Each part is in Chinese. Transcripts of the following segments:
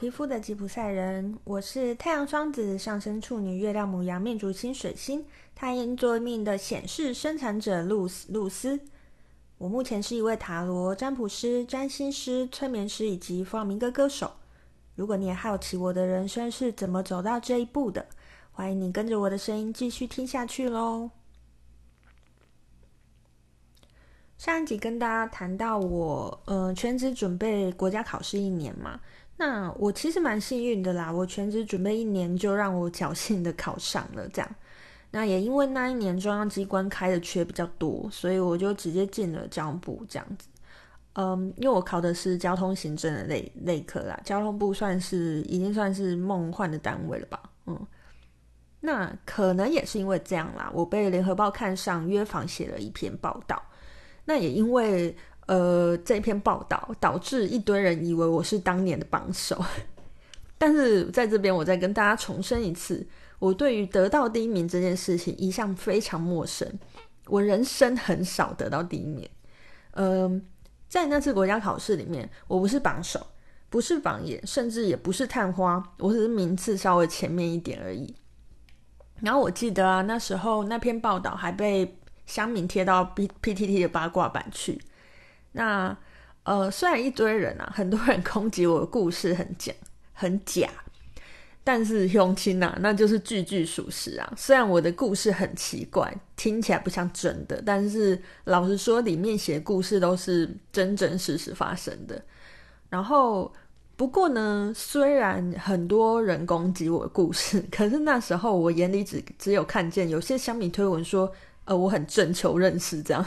皮肤的吉普赛人，我是太阳双子上升处女月亮母羊命主星水星太阴座命的显示生产者露丝露丝。我目前是一位塔罗占卜师、占星师、催眠师以及弗朗明哥歌手。如果你也好奇我的人生是怎么走到这一步的，欢迎你跟着我的声音继续听下去喽。上一集跟大家谈到我，呃，全职准备国家考试一年嘛，那我其实蛮幸运的啦，我全职准备一年就让我侥幸的考上了，这样。那也因为那一年中央机关开的缺比较多，所以我就直接进了交通部这样子。嗯，因为我考的是交通行政的类类科啦，交通部算是已经算是梦幻的单位了吧，嗯。那可能也是因为这样啦，我被联合报看上，约访写了一篇报道。那也因为呃这篇报道导致一堆人以为我是当年的榜首，但是在这边我再跟大家重申一次，我对于得到第一名这件事情一向非常陌生，我人生很少得到第一名。嗯、在那次国家考试里面，我不是榜首，不是榜眼，甚至也不是探花，我只是名次稍微前面一点而已。然后我记得啊，那时候那篇报道还被。乡民贴到 P P T T 的八卦版去，那呃，虽然一堆人啊，很多人攻击我的故事很假很假，但是乡亲呐，那就是句句属实啊。虽然我的故事很奇怪，听起来不像真的，但是老实说，里面写故事都是真真实实发生的。然后不过呢，虽然很多人攻击我的故事，可是那时候我眼里只只有看见有些乡民推文说。呃，我很正求认识这样，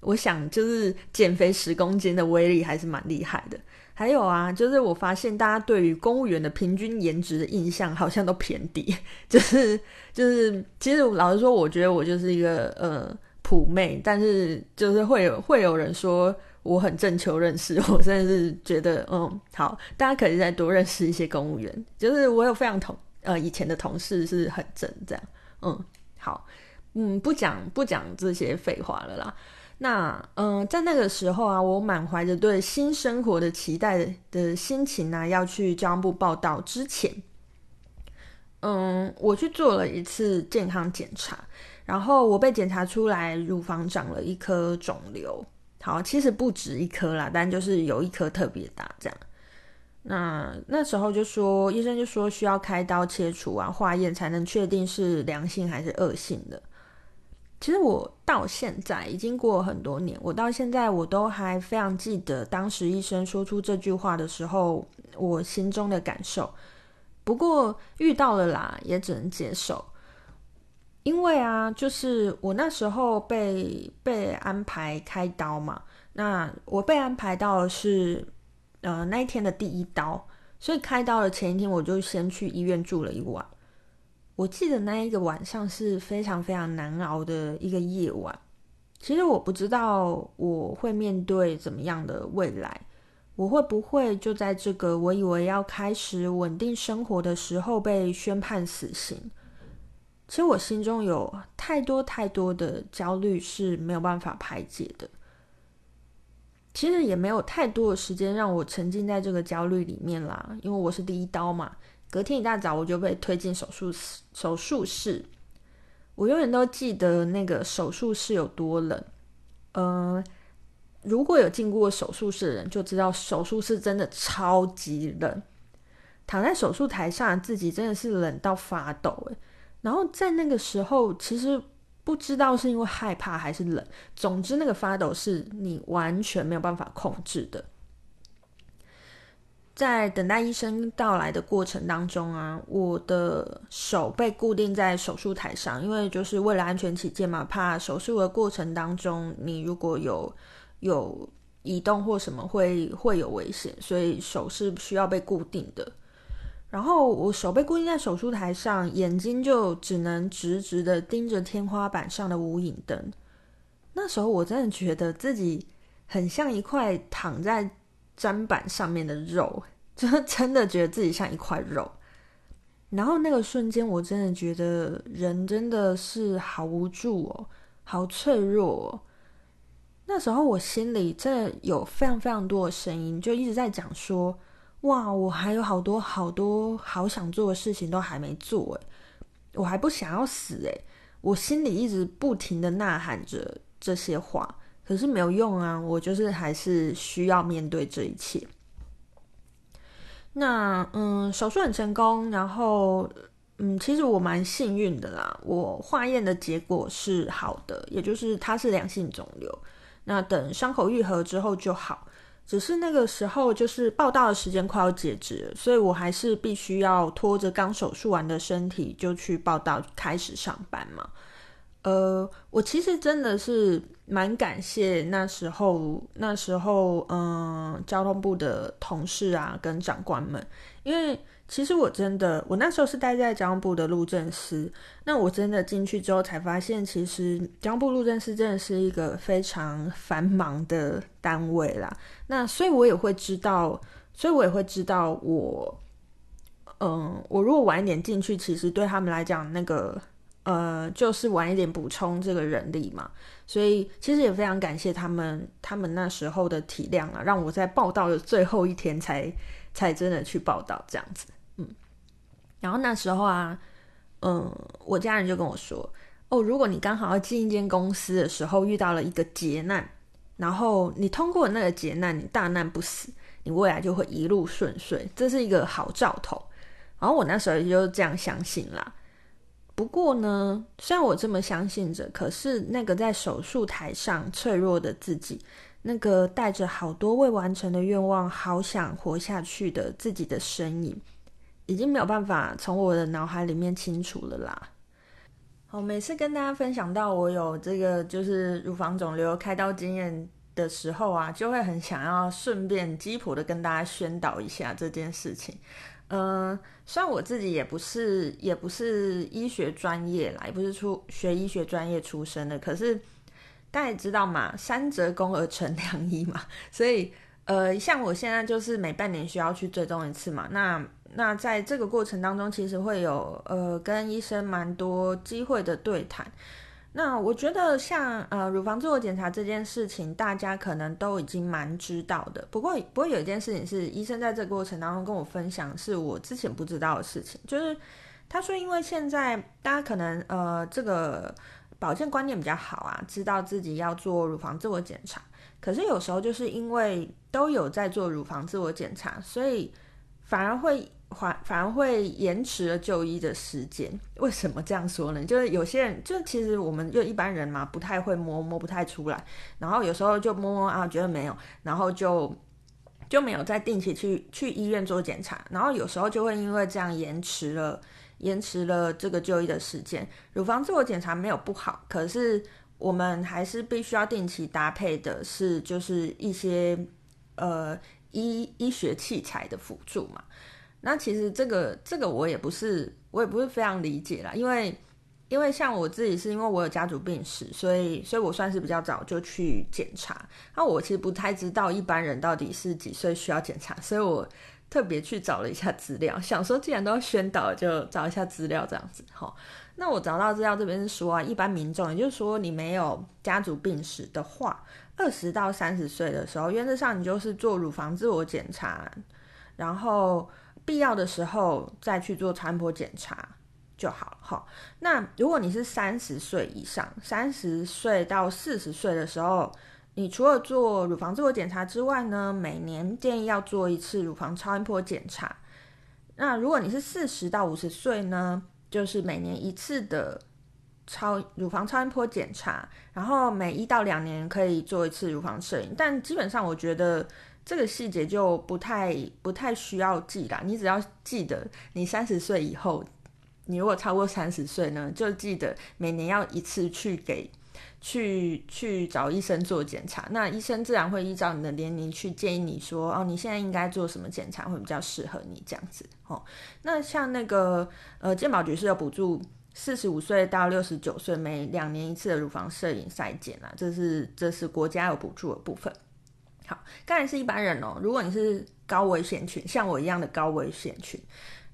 我想就是减肥十公斤的威力还是蛮厉害的。还有啊，就是我发现大家对于公务员的平均颜值的印象好像都偏低，就是就是，其实老实说，我觉得我就是一个呃普妹，但是就是会有会有人说我很正求认识，我真的是觉得嗯好，大家可以再多认识一些公务员，就是我有非常同呃以前的同事是很正这样，嗯好。嗯，不讲不讲这些废话了啦。那嗯、在那个时候啊，我满怀着对新生活的期待的，心情呢、要去交通部报到之前，嗯，我去做了一次健康检查，然后我被检查出来乳房长了一颗肿瘤。好，其实不止一颗啦，但就是有一颗特别大，这样。那那时候就说，医生就说需要开刀切除啊，化验才能确定是良性还是恶性的。其实我到现在已经过了很多年，我到现在我都还非常记得当时医生说出这句话的时候，我心中的感受。不过遇到了啦，也只能接受。因为啊，就是我那时候被被安排开刀嘛，那我被安排到的是呃那一天的第一刀，所以开刀的前一天我就先去医院住了一晚。我记得那一个晚上是非常非常难熬的一个夜晚。其实我不知道我会面对怎么样的未来，我会不会就在这个我以为要开始稳定生活的时候被宣判死刑？其实我心中有太多太多的焦虑是没有办法排解的。其实也没有太多的时间让我沉浸在这个焦虑里面啦，因为我是第一刀嘛。隔天一大早，我就被推进手术室。手术室，我永远都记得那个手术室有多冷。呃，如果有进过手术室的人就知道，手术室真的超级冷。躺在手术台上，自己真的是冷到发抖。诶，然后在那个时候，其实不知道是因为害怕还是冷，总之那个发抖是你完全没有办法控制的。在等待医生到来的过程当中啊，我的手被固定在手术台上，因为就是为了安全起见嘛，怕手术的过程当中你如果有有移动或什么会会有危险，所以手是需要被固定的。然后我手被固定在手术台上，眼睛就只能直直的盯着天花板上的无影灯。那时候我真的觉得自己很像一块躺在。砧板上面的肉，就真的觉得自己像一块肉。然后那个瞬间，我真的觉得人真的是好无助哦，好脆弱哦。那时候我心里真的有非常非常多的声音，就一直在讲说：哇，我还有好多好多好想做的事情都还没做诶，我还不想要死诶，我心里一直不停的呐喊着这些话，可是没有用啊，我就是还是需要面对这一切。那嗯，手术很成功，然后嗯，其实我蛮幸运的啦，我化验的结果是好的，也就是它是良性肿瘤。那等伤口愈合之后就好。只是那个时候就是报道的时间快要截止，所以我还是必须要拖着刚手术完的身体就去报道，开始上班嘛。呃，我其实真的是蛮感谢那时候，那时候嗯、交通部的同事啊跟长官们，因为。其实我真的，我那时候是待在交通部的路政司。那我真的进去之后才发现，其实交通部路政司真的是一个非常繁忙的单位啦。那所以我也会知道，所以我也会知道，我嗯，我如果晚一点进去，其实对他们来讲，那个呃，就是晚一点补充这个人力嘛。所以其实也非常感谢他们，他们那时候的体谅啊，让我在报道的最后一天才才真的去报道这样子。嗯然后那时候啊，嗯，我家人就跟我说：“哦，如果你刚好要进一间公司的时候遇到了一个劫难，然后你通过那个劫难，你大难不死，你未来就会一路顺遂，这是一个好兆头。”然后我那时候就这样相信啦。不过呢，虽然我这么相信着，可是那个在手术台上脆弱的自己，那个带着好多未完成的愿望，好想活下去的自己的身影。已经没有办法从我的脑海里面清除了啦。好，每次跟大家分享到我有这个就是乳房肿瘤开刀经验的时候啊，就会很想要顺便鸡婆的跟大家宣导一下这件事情。嗯、呃，虽然我自己也不是也不是医学专业啦，也不是出学医学专业出身的，可是大家也知道嘛，三折肱而成良医嘛，所以呃，像我现在就是每半年需要去追踪一次嘛，那。那在这个过程当中，其实会有呃跟医生蛮多机会的对谈。那我觉得像呃乳房自我检查这件事情，大家可能都已经蛮知道的。不过不过有一件事情是医生在这个过程当中跟我分享，是我之前不知道的事情，就是他说因为现在大家可能呃这个保健观念比较好啊，知道自己要做乳房自我检查，可是有时候就是因为都有在做乳房自我检查，所以反而会。反反而会延迟了就医的时间，为什么这样说呢？就是有些人，就其实我们就一般人嘛，不太会摸，摸不太出来，然后有时候就摸摸啊，觉得没有，然后就就没有再定期去去医院做检查，然后有时候就会因为这样延迟了，延迟了这个就医的时间。乳房自我检查没有不好，可是我们还是必须要定期搭配的是，就是一些呃医医学器材的辅助嘛。那其实这个这个我也不是我也不是非常理解啦，因为因为像我自己是因为我有家族病史，所以所以我算是比较早就去检查。那我其实不太知道一般人到底是几岁需要检查，所以我特别去找了一下资料，想说既然都要宣导，就找一下资料这样子。齁，那我找到资料这边是说啊，一般民众，也就是说你没有家族病史的话，二十到三十岁的时候，原则上你就是做乳房自我检查，然后。必要的时候再去做超音波检查就好了哈。那如果你是三十岁以上，三十岁到四十岁的时候，你除了做乳房自我检查之外呢，每年建议要做一次乳房超音波检查。那如果你是四十到五十岁呢，就是每年一次的超乳房超音波检查，然后每一到两年可以做一次乳房摄影。但基本上我觉得。这个细节就不太不太需要记啦，你只要记得你三十岁以后，你如果超过三十岁呢，就记得每年要一次去给去去找医生做检查。那医生自然会依照你的年龄去建议你说，哦，你现在应该做什么检查会比较适合你这样子。哦，那像那个呃健保局是有补助四十五岁到六十九岁每两年一次的乳房摄影筛检啊，这是这是国家有补助的部分。好，刚才是一般人哦。如果你是高危险群，像我一样的高危险群，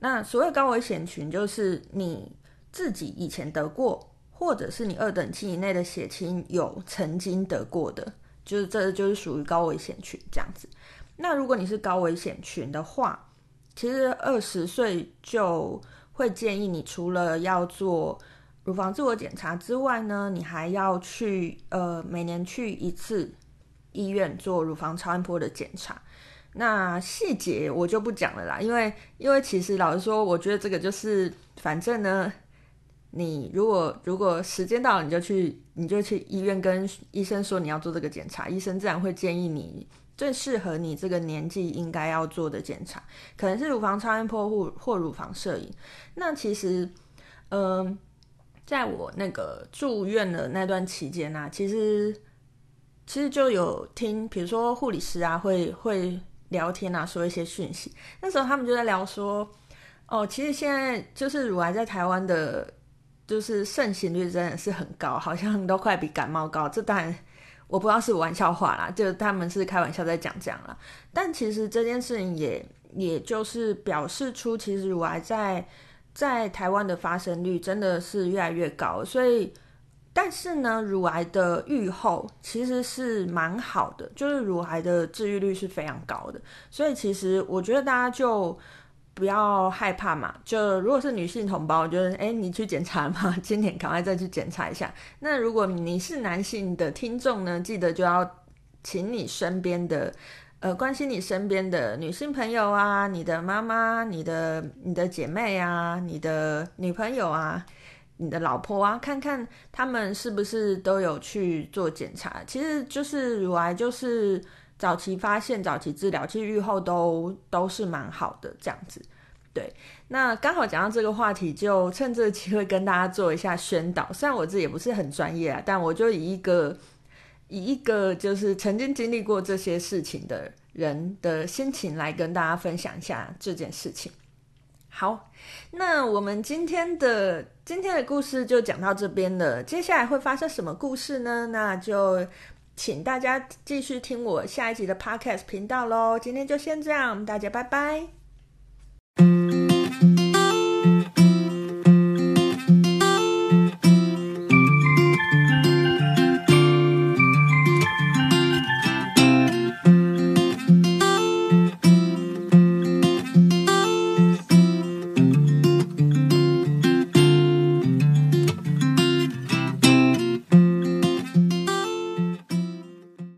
那所谓高危险群，就是你自己以前得过，或者是你二等亲以内的血亲有曾经得过的，就是这就是属于高危险群这样子。那如果你是高危险群的话，其实二十岁就会建议你除了要做乳房自我检查之外呢，你还要去呃每年去一次医院做乳房超音波的检查。那细节我就不讲了啦，因为因为其实老实说，我觉得这个就是反正呢，你如果如果时间到了，你就去你就去医院跟医生说你要做这个检查，医生自然会建议你最适合你这个年纪应该要做的检查，可能是乳房超音波或或乳房摄影。那其实，嗯、在我那个住院的那段期间呢、啊，其实其实就有听，比如说护理师啊会会。聊天啊，说一些讯息。那时候他们就在聊说，哦，其实现在就是乳癌在台湾的，就是盛行率真的是很高，好像都快比感冒高。这当然我不知道是玩笑话啦，就他们是开玩笑在讲这样啦。但其实这件事情也也就是表示出，其实乳癌在在台湾的发生率真的是越来越高，所以。但是呢，乳癌的预后其实是蛮好的，就是乳癌的治愈率是非常高的，所以其实我觉得大家就不要害怕嘛。就如果是女性同胞，我觉得诶，你去检查嘛，今年赶快再去检查一下。那如果你是男性的听众呢，记得就要请你身边的呃关心你身边的女性朋友啊，你的妈妈、你的你的姐妹啊、你的女朋友啊。你的老婆啊，看看他们是不是都有去做检查。其实就是乳癌，就是早期发现、早期治疗，其实预后都都是蛮好的这样子。对，那刚好讲到这个话题，就趁这个机会跟大家做一下宣导。虽然我自己也不是很专业啊，但我就以一个以一个就是曾经经历过这些事情的人的心情来跟大家分享一下这件事情。好，那我们今天的今天的故事就讲到这边了。接下来会发生什么故事呢？那就请大家继续听我下一集的 Podcast 频道喽。今天就先这样，大家拜拜。